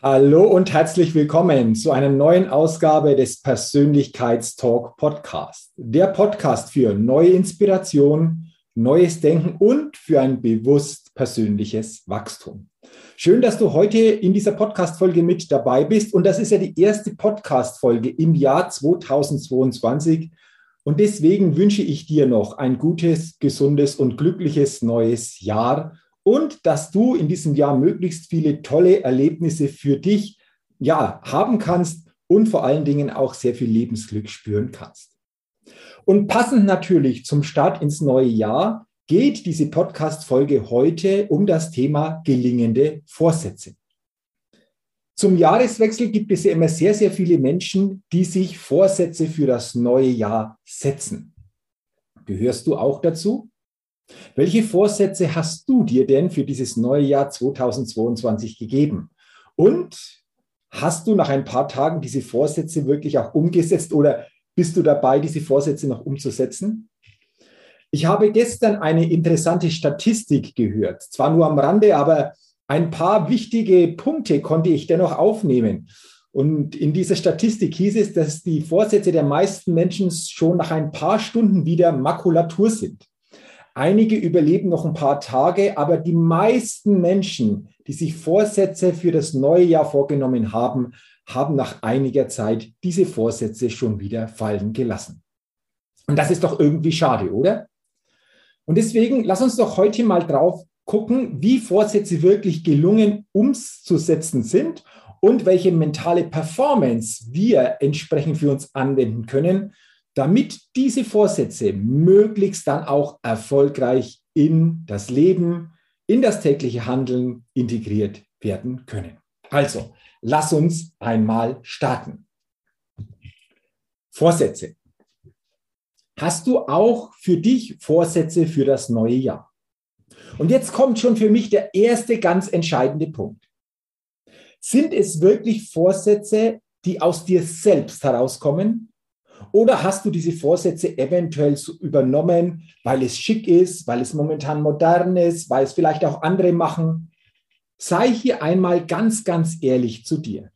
Hallo und herzlich willkommen zu einer neuen Ausgabe des Persönlichkeitstalk Podcast. Der Podcast für neue Inspiration, neues Denken und für ein bewusst persönliches Wachstum. Schön, dass du heute in dieser Podcast-Folge mit dabei bist. Und das ist ja die erste Podcast-Folge im Jahr 2022. Und deswegen wünsche ich dir noch ein gutes, gesundes und glückliches neues Jahr und dass du in diesem Jahr möglichst viele tolle Erlebnisse für dich ja, haben kannst und vor allen Dingen auch sehr viel Lebensglück spüren kannst. Und passend natürlich zum Start ins neue Jahr geht diese Podcast-Folge heute um das Thema gelingende Vorsätze. Zum Jahreswechsel gibt es ja immer sehr, sehr viele Menschen, die sich Vorsätze für das neue Jahr setzen. Gehörst du auch dazu? Welche Vorsätze hast du dir denn für dieses neue Jahr 2022 gegeben? Und hast du nach ein paar Tagen diese Vorsätze wirklich auch umgesetzt oder bist du dabei, diese Vorsätze noch umzusetzen? Ich habe gestern eine interessante Statistik gehört, zwar nur am Rande, aber ein paar wichtige Punkte konnte ich dennoch aufnehmen. Und in dieser Statistik hieß es, dass die Vorsätze der meisten Menschen schon nach ein paar Stunden wieder Makulatur sind. Einige überleben noch ein paar Tage, aber die meisten Menschen, die sich Vorsätze für das neue Jahr vorgenommen haben, haben nach einiger Zeit diese Vorsätze schon wieder fallen gelassen. Und das ist doch irgendwie schade, oder? Und deswegen lass uns doch heute mal drauf gucken, wie Vorsätze wirklich gelungen umzusetzen sind und welche mentale Performance wir entsprechend für uns anwenden können, damit diese Vorsätze möglichst dann auch erfolgreich in das Leben, in das tägliche Handeln integriert werden können. Also, lass uns einmal starten. Vorsätze. Hast du auch für dich Vorsätze für das neue Jahr? Und jetzt kommt schon für mich der erste ganz entscheidende Punkt. Sind es wirklich Vorsätze, die aus dir selbst herauskommen oder hast du diese Vorsätze eventuell so übernommen, weil es schick ist, weil es momentan modern ist, weil es vielleicht auch andere machen? Sei hier einmal ganz, ganz ehrlich zu dir.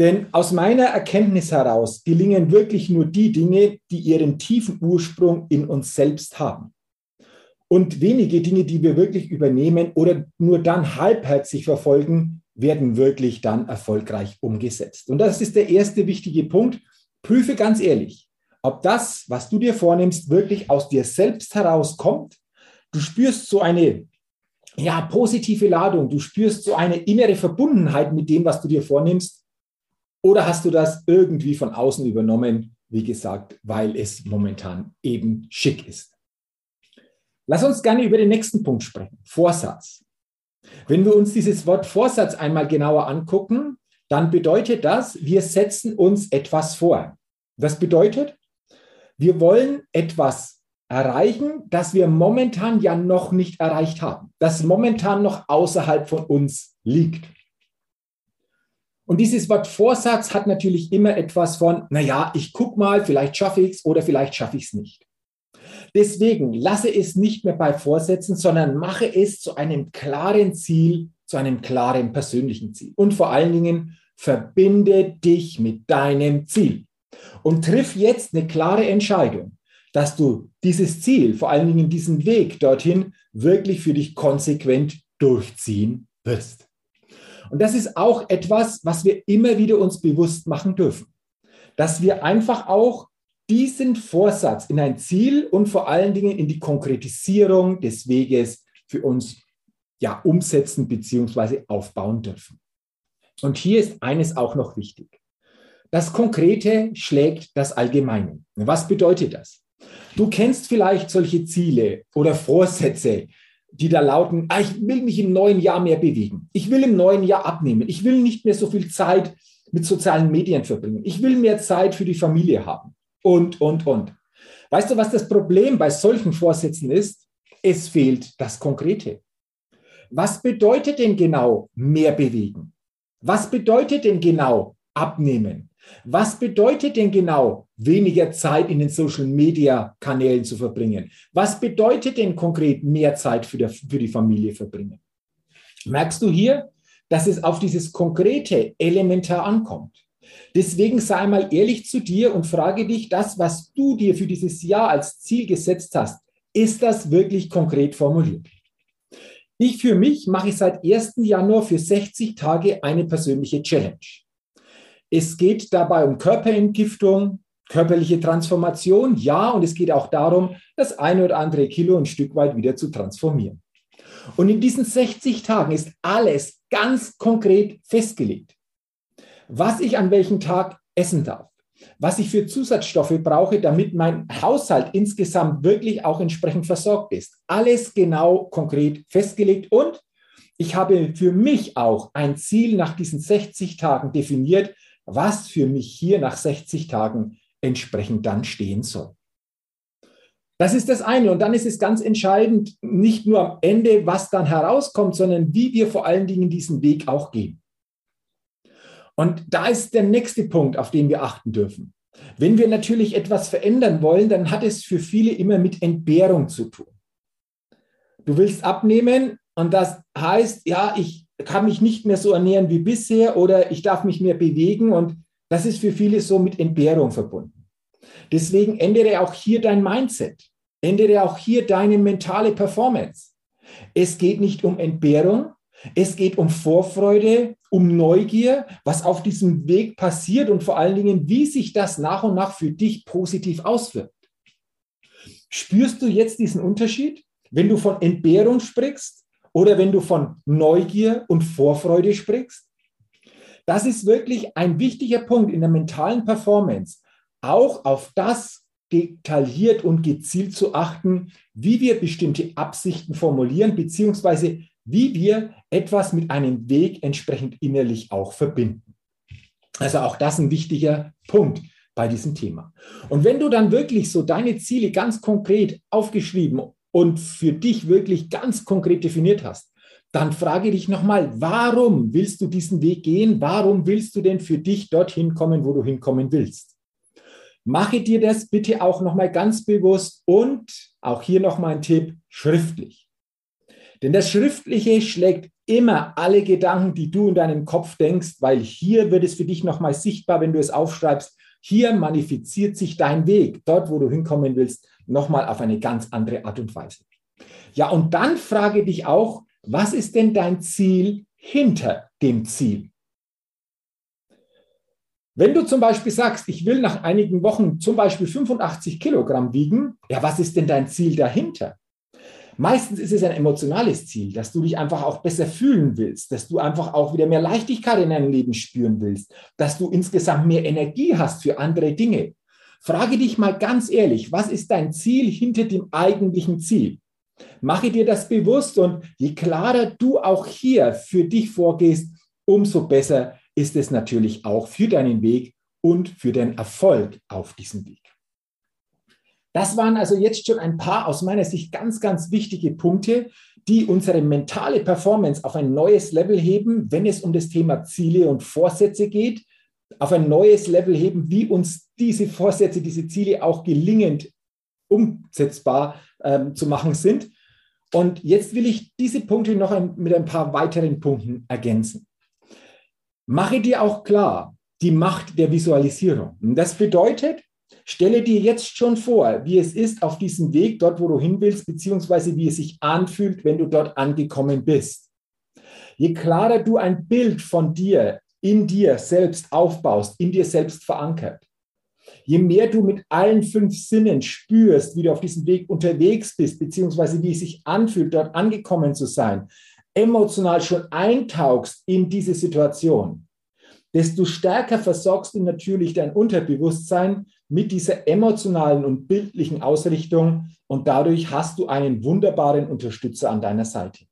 Denn aus meiner Erkenntnis heraus gelingen wirklich nur die Dinge, die ihren tiefen Ursprung in uns selbst haben. Und wenige Dinge, die wir wirklich übernehmen oder nur dann halbherzig verfolgen, werden wirklich dann erfolgreich umgesetzt. Und das ist der erste wichtige Punkt. Prüfe ganz ehrlich, ob das, was du dir vornimmst, wirklich aus dir selbst herauskommt. Du spürst so eine ja, positive Ladung, du spürst so eine innere Verbundenheit mit dem, was du dir vornimmst. Oder hast du das irgendwie von außen übernommen, wie gesagt, weil es momentan eben schick ist? Lass uns gerne über den nächsten Punkt sprechen. Vorsatz. Wenn wir uns dieses Wort Vorsatz einmal genauer angucken, dann bedeutet das, wir setzen uns etwas vor. Das bedeutet, wir wollen etwas erreichen, das wir momentan ja noch nicht erreicht haben, das momentan noch außerhalb von uns liegt. Und dieses Wort Vorsatz hat natürlich immer etwas von, naja, ich gucke mal, vielleicht schaffe ich es oder vielleicht schaffe ich es nicht. Deswegen lasse es nicht mehr bei Vorsätzen, sondern mache es zu einem klaren Ziel, zu einem klaren persönlichen Ziel. Und vor allen Dingen verbinde dich mit deinem Ziel und triff jetzt eine klare Entscheidung, dass du dieses Ziel, vor allen Dingen diesen Weg dorthin, wirklich für dich konsequent durchziehen wirst. Und das ist auch etwas, was wir immer wieder uns bewusst machen dürfen. dass wir einfach auch diesen Vorsatz in ein Ziel und vor allen Dingen in die Konkretisierung des Weges für uns ja, umsetzen bzw. aufbauen dürfen. Und hier ist eines auch noch wichtig. Das Konkrete schlägt das Allgemeine. Was bedeutet das? Du kennst vielleicht solche Ziele oder Vorsätze, die da lauten, ah, ich will mich im neuen Jahr mehr bewegen. Ich will im neuen Jahr abnehmen. Ich will nicht mehr so viel Zeit mit sozialen Medien verbringen. Ich will mehr Zeit für die Familie haben. Und, und, und. Weißt du, was das Problem bei solchen Vorsätzen ist? Es fehlt das Konkrete. Was bedeutet denn genau mehr bewegen? Was bedeutet denn genau abnehmen? Was bedeutet denn genau, weniger Zeit in den Social-Media-Kanälen zu verbringen? Was bedeutet denn konkret mehr Zeit für, der, für die Familie verbringen? Merkst du hier, dass es auf dieses Konkrete elementar ankommt? Deswegen sei mal ehrlich zu dir und frage dich, das, was du dir für dieses Jahr als Ziel gesetzt hast, ist das wirklich konkret formuliert? Ich für mich mache seit 1. Januar für 60 Tage eine persönliche Challenge. Es geht dabei um Körperentgiftung, körperliche Transformation, ja, und es geht auch darum, das eine oder andere Kilo ein Stück weit wieder zu transformieren. Und in diesen 60 Tagen ist alles ganz konkret festgelegt. Was ich an welchem Tag essen darf, was ich für Zusatzstoffe brauche, damit mein Haushalt insgesamt wirklich auch entsprechend versorgt ist. Alles genau konkret festgelegt und ich habe für mich auch ein Ziel nach diesen 60 Tagen definiert, was für mich hier nach 60 Tagen entsprechend dann stehen soll. Das ist das eine. Und dann ist es ganz entscheidend, nicht nur am Ende, was dann herauskommt, sondern wie wir vor allen Dingen diesen Weg auch gehen. Und da ist der nächste Punkt, auf den wir achten dürfen. Wenn wir natürlich etwas verändern wollen, dann hat es für viele immer mit Entbehrung zu tun. Du willst abnehmen und das heißt, ja, ich kann mich nicht mehr so ernähren wie bisher oder ich darf mich mehr bewegen und das ist für viele so mit Entbehrung verbunden. Deswegen ändere auch hier dein Mindset, ändere auch hier deine mentale Performance. Es geht nicht um Entbehrung, es geht um Vorfreude, um Neugier, was auf diesem Weg passiert und vor allen Dingen, wie sich das nach und nach für dich positiv auswirkt. Spürst du jetzt diesen Unterschied, wenn du von Entbehrung sprichst oder wenn du von Neugier und Vorfreude sprichst. Das ist wirklich ein wichtiger Punkt in der mentalen Performance, auch auf das detailliert und gezielt zu achten, wie wir bestimmte Absichten formulieren, beziehungsweise wie wir etwas mit einem Weg entsprechend innerlich auch verbinden. Also auch das ein wichtiger Punkt bei diesem Thema. Und wenn du dann wirklich so deine Ziele ganz konkret aufgeschrieben und für dich wirklich ganz konkret definiert hast, dann frage dich nochmal, warum willst du diesen Weg gehen? Warum willst du denn für dich dorthin kommen, wo du hinkommen willst? Mache dir das bitte auch nochmal ganz bewusst und auch hier nochmal ein Tipp, schriftlich. Denn das Schriftliche schlägt immer alle Gedanken, die du in deinem Kopf denkst, weil hier wird es für dich nochmal sichtbar, wenn du es aufschreibst. Hier manifestiert sich dein Weg, dort, wo du hinkommen willst, nochmal auf eine ganz andere Art und Weise. Ja, und dann frage dich auch, was ist denn dein Ziel hinter dem Ziel? Wenn du zum Beispiel sagst, ich will nach einigen Wochen zum Beispiel 85 Kilogramm wiegen, ja, was ist denn dein Ziel dahinter? Meistens ist es ein emotionales Ziel, dass du dich einfach auch besser fühlen willst, dass du einfach auch wieder mehr Leichtigkeit in deinem Leben spüren willst, dass du insgesamt mehr Energie hast für andere Dinge. Frage dich mal ganz ehrlich, was ist dein Ziel hinter dem eigentlichen Ziel? Mache dir das bewusst und je klarer du auch hier für dich vorgehst, umso besser ist es natürlich auch für deinen Weg und für den Erfolg auf diesem Weg. Das waren also jetzt schon ein paar aus meiner Sicht ganz, ganz wichtige Punkte, die unsere mentale Performance auf ein neues Level heben, wenn es um das Thema Ziele und Vorsätze geht, auf ein neues Level heben, wie uns diese Vorsätze, diese Ziele auch gelingend umsetzbar ähm, zu machen sind. Und jetzt will ich diese Punkte noch ein, mit ein paar weiteren Punkten ergänzen. Mache dir auch klar die Macht der Visualisierung. Das bedeutet, stelle dir jetzt schon vor, wie es ist auf diesem Weg, dort wo du hin willst, beziehungsweise wie es sich anfühlt, wenn du dort angekommen bist. Je klarer du ein Bild von dir in dir selbst aufbaust, in dir selbst verankert, Je mehr du mit allen fünf Sinnen spürst, wie du auf diesem Weg unterwegs bist, beziehungsweise wie es sich anfühlt, dort angekommen zu sein, emotional schon eintauchst in diese Situation, desto stärker versorgst du natürlich dein Unterbewusstsein mit dieser emotionalen und bildlichen Ausrichtung und dadurch hast du einen wunderbaren Unterstützer an deiner Seite.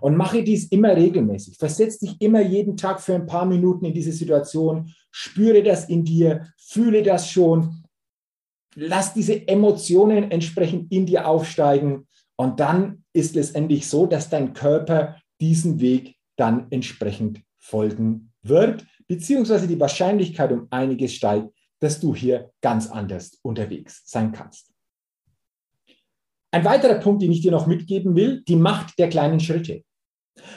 Und mache dies immer regelmäßig. Versetz dich immer jeden Tag für ein paar Minuten in diese Situation. Spüre das in dir, fühle das schon. Lass diese Emotionen entsprechend in dir aufsteigen. Und dann ist es endlich so, dass dein Körper diesen Weg dann entsprechend folgen wird, beziehungsweise die Wahrscheinlichkeit um einiges steigt, dass du hier ganz anders unterwegs sein kannst. Ein weiterer Punkt, den ich dir noch mitgeben will, die Macht der kleinen Schritte.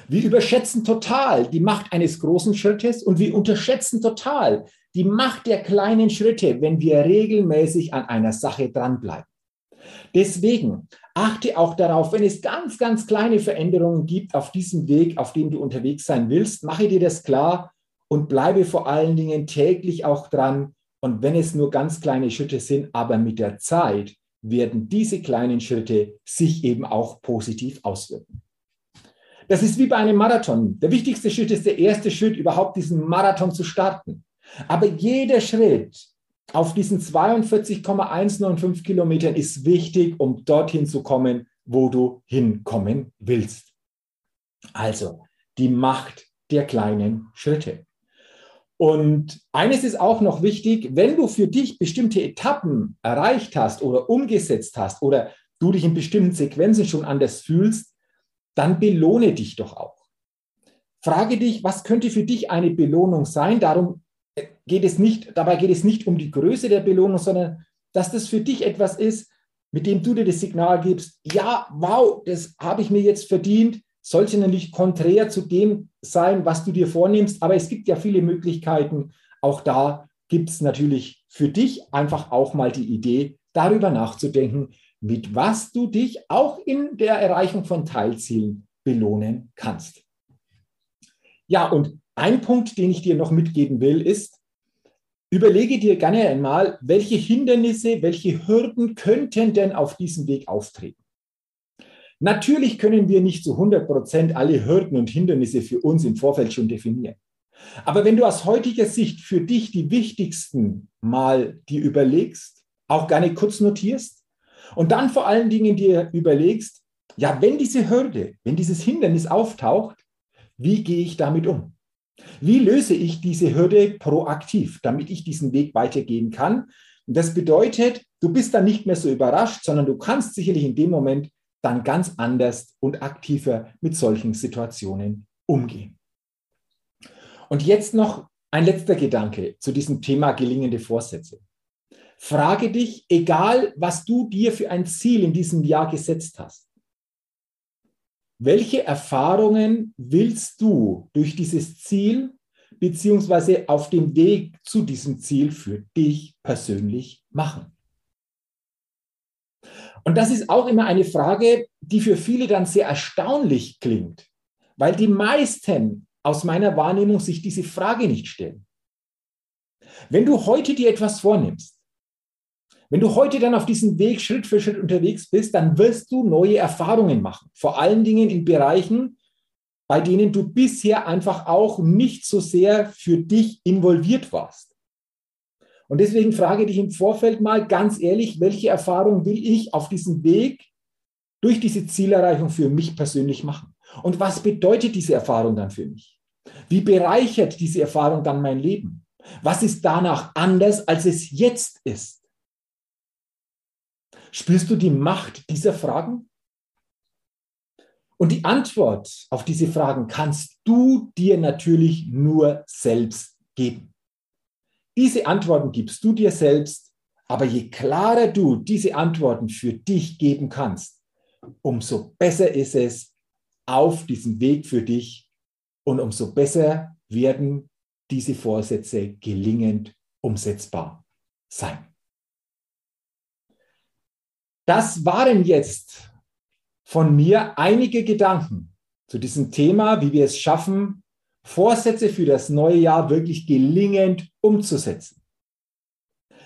Wir überschätzen total die Macht eines großen Schrittes und wir unterschätzen total die Macht der kleinen Schritte, wenn wir regelmäßig an einer Sache dranbleiben. Deswegen achte auch darauf, wenn es ganz, ganz kleine Veränderungen gibt auf diesem Weg, auf dem du unterwegs sein willst, mache dir das klar und bleibe vor allen Dingen täglich auch dran. Und wenn es nur ganz kleine Schritte sind, aber mit der Zeit werden diese kleinen Schritte sich eben auch positiv auswirken. Das ist wie bei einem Marathon. Der wichtigste Schritt ist der erste Schritt, überhaupt diesen Marathon zu starten. Aber jeder Schritt auf diesen 42,195 Kilometern ist wichtig, um dorthin zu kommen, wo du hinkommen willst. Also die Macht der kleinen Schritte. Und eines ist auch noch wichtig, wenn du für dich bestimmte Etappen erreicht hast oder umgesetzt hast oder du dich in bestimmten Sequenzen schon anders fühlst, dann belohne dich doch auch. Frage dich, was könnte für dich eine Belohnung sein? Darum geht es nicht, dabei geht es nicht um die Größe der Belohnung, sondern dass das für dich etwas ist, mit dem du dir das Signal gibst, ja, wow, das habe ich mir jetzt verdient, sollte nämlich konträr zu dem sein, was du dir vornimmst. Aber es gibt ja viele Möglichkeiten. Auch da gibt es natürlich für dich einfach auch mal die Idee, darüber nachzudenken, mit was du dich auch in der Erreichung von Teilzielen belohnen kannst. Ja, und ein Punkt, den ich dir noch mitgeben will, ist, überlege dir gerne einmal, welche Hindernisse, welche Hürden könnten denn auf diesem Weg auftreten. Natürlich können wir nicht zu 100 Prozent alle Hürden und Hindernisse für uns im Vorfeld schon definieren. Aber wenn du aus heutiger Sicht für dich die wichtigsten mal dir überlegst, auch gerne kurz notierst und dann vor allen Dingen dir überlegst, ja, wenn diese Hürde, wenn dieses Hindernis auftaucht, wie gehe ich damit um? Wie löse ich diese Hürde proaktiv, damit ich diesen Weg weitergehen kann? Und das bedeutet, du bist dann nicht mehr so überrascht, sondern du kannst sicherlich in dem Moment dann ganz anders und aktiver mit solchen Situationen umgehen. Und jetzt noch ein letzter Gedanke zu diesem Thema gelingende Vorsätze. Frage dich, egal was du dir für ein Ziel in diesem Jahr gesetzt hast, welche Erfahrungen willst du durch dieses Ziel beziehungsweise auf dem Weg zu diesem Ziel für dich persönlich machen? Und das ist auch immer eine Frage, die für viele dann sehr erstaunlich klingt, weil die meisten aus meiner Wahrnehmung sich diese Frage nicht stellen. Wenn du heute dir etwas vornimmst, wenn du heute dann auf diesem Weg Schritt für Schritt unterwegs bist, dann wirst du neue Erfahrungen machen. Vor allen Dingen in Bereichen, bei denen du bisher einfach auch nicht so sehr für dich involviert warst. Und deswegen frage dich im Vorfeld mal ganz ehrlich, welche Erfahrung will ich auf diesem Weg durch diese Zielerreichung für mich persönlich machen? Und was bedeutet diese Erfahrung dann für mich? Wie bereichert diese Erfahrung dann mein Leben? Was ist danach anders, als es jetzt ist? Spürst du die Macht dieser Fragen? Und die Antwort auf diese Fragen kannst du dir natürlich nur selbst geben. Diese Antworten gibst du dir selbst, aber je klarer du diese Antworten für dich geben kannst, umso besser ist es auf diesem Weg für dich und umso besser werden diese Vorsätze gelingend umsetzbar sein. Das waren jetzt von mir einige Gedanken zu diesem Thema, wie wir es schaffen, Vorsätze für das neue Jahr wirklich gelingend umzusetzen.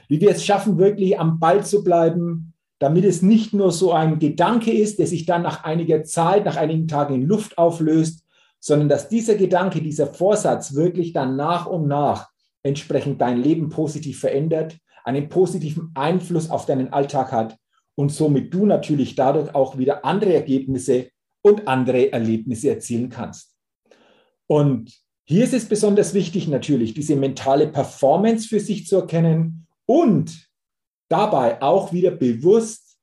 wie wir es schaffen, wirklich am Ball zu bleiben, damit es nicht nur so ein Gedanke ist, der sich dann nach einiger Zeit, nach einigen Tagen in Luft auflöst, sondern dass dieser Gedanke, dieser Vorsatz wirklich dann nach und nach entsprechend dein Leben positiv verändert, einen positiven Einfluss auf deinen Alltag hat und somit du natürlich dadurch auch wieder andere Ergebnisse und andere Erlebnisse erzielen kannst. Und hier ist es besonders wichtig natürlich, diese mentale Performance für sich zu erkennen und dabei auch wieder bewusst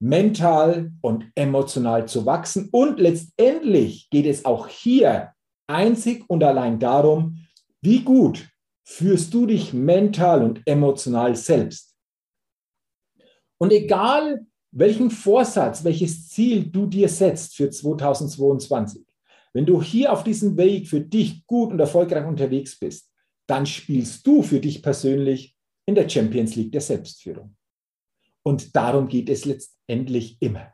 mental und emotional zu wachsen. Und letztendlich geht es auch hier einzig und allein darum, wie gut führst du dich mental und emotional selbst. Und egal, welchen Vorsatz, welches Ziel du dir setzt für 2022, wenn du hier auf diesem Weg für dich gut und erfolgreich unterwegs bist, dann spielst du für dich persönlich in der Champions League der Selbstführung. Und darum geht es letztendlich immer.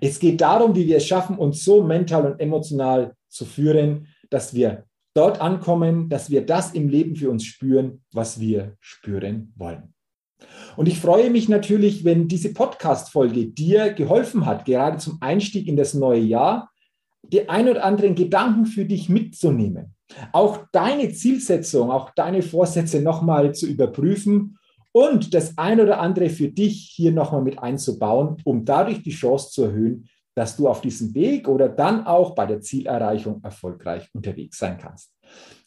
Es geht darum, wie wir es schaffen, uns so mental und emotional zu führen, dass wir dort ankommen, dass wir das im Leben für uns spüren, was wir spüren wollen. Und ich freue mich natürlich, wenn diese Podcast-Folge dir geholfen hat, gerade zum Einstieg in das neue Jahr, die ein oder anderen Gedanken für dich mitzunehmen, auch deine Zielsetzung, auch deine Vorsätze nochmal zu überprüfen und das ein oder andere für dich hier nochmal mit einzubauen, um dadurch die Chance zu erhöhen, dass du auf diesem Weg oder dann auch bei der Zielerreichung erfolgreich unterwegs sein kannst.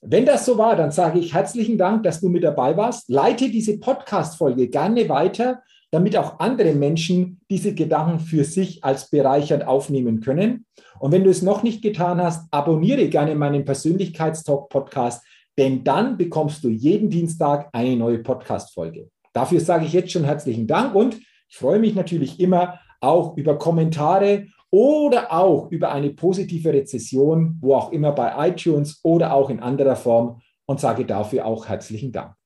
Wenn das so war, dann sage ich herzlichen Dank, dass du mit dabei warst. Leite diese Podcast-Folge gerne weiter, damit auch andere Menschen diese Gedanken für sich als bereichernd aufnehmen können. Und wenn du es noch nicht getan hast, abonniere gerne meinen Persönlichkeitstalk-Podcast, denn dann bekommst du jeden Dienstag eine neue Podcast-Folge. Dafür sage ich jetzt schon herzlichen Dank und ich freue mich natürlich immer auch über Kommentare oder auch über eine positive Rezession, wo auch immer bei iTunes oder auch in anderer Form und sage dafür auch herzlichen Dank.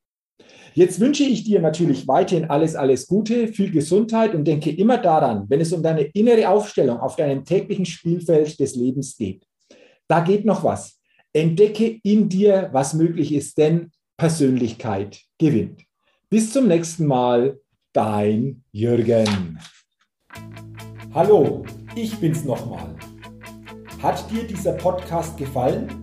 Jetzt wünsche ich dir natürlich weiterhin alles, alles Gute, viel Gesundheit und denke immer daran, wenn es um deine innere Aufstellung auf deinem täglichen Spielfeld des Lebens geht. Da geht noch was. Entdecke in dir, was möglich ist, denn Persönlichkeit gewinnt. Bis zum nächsten Mal, dein Jürgen. Hallo, ich bin's nochmal. Hat dir dieser Podcast gefallen?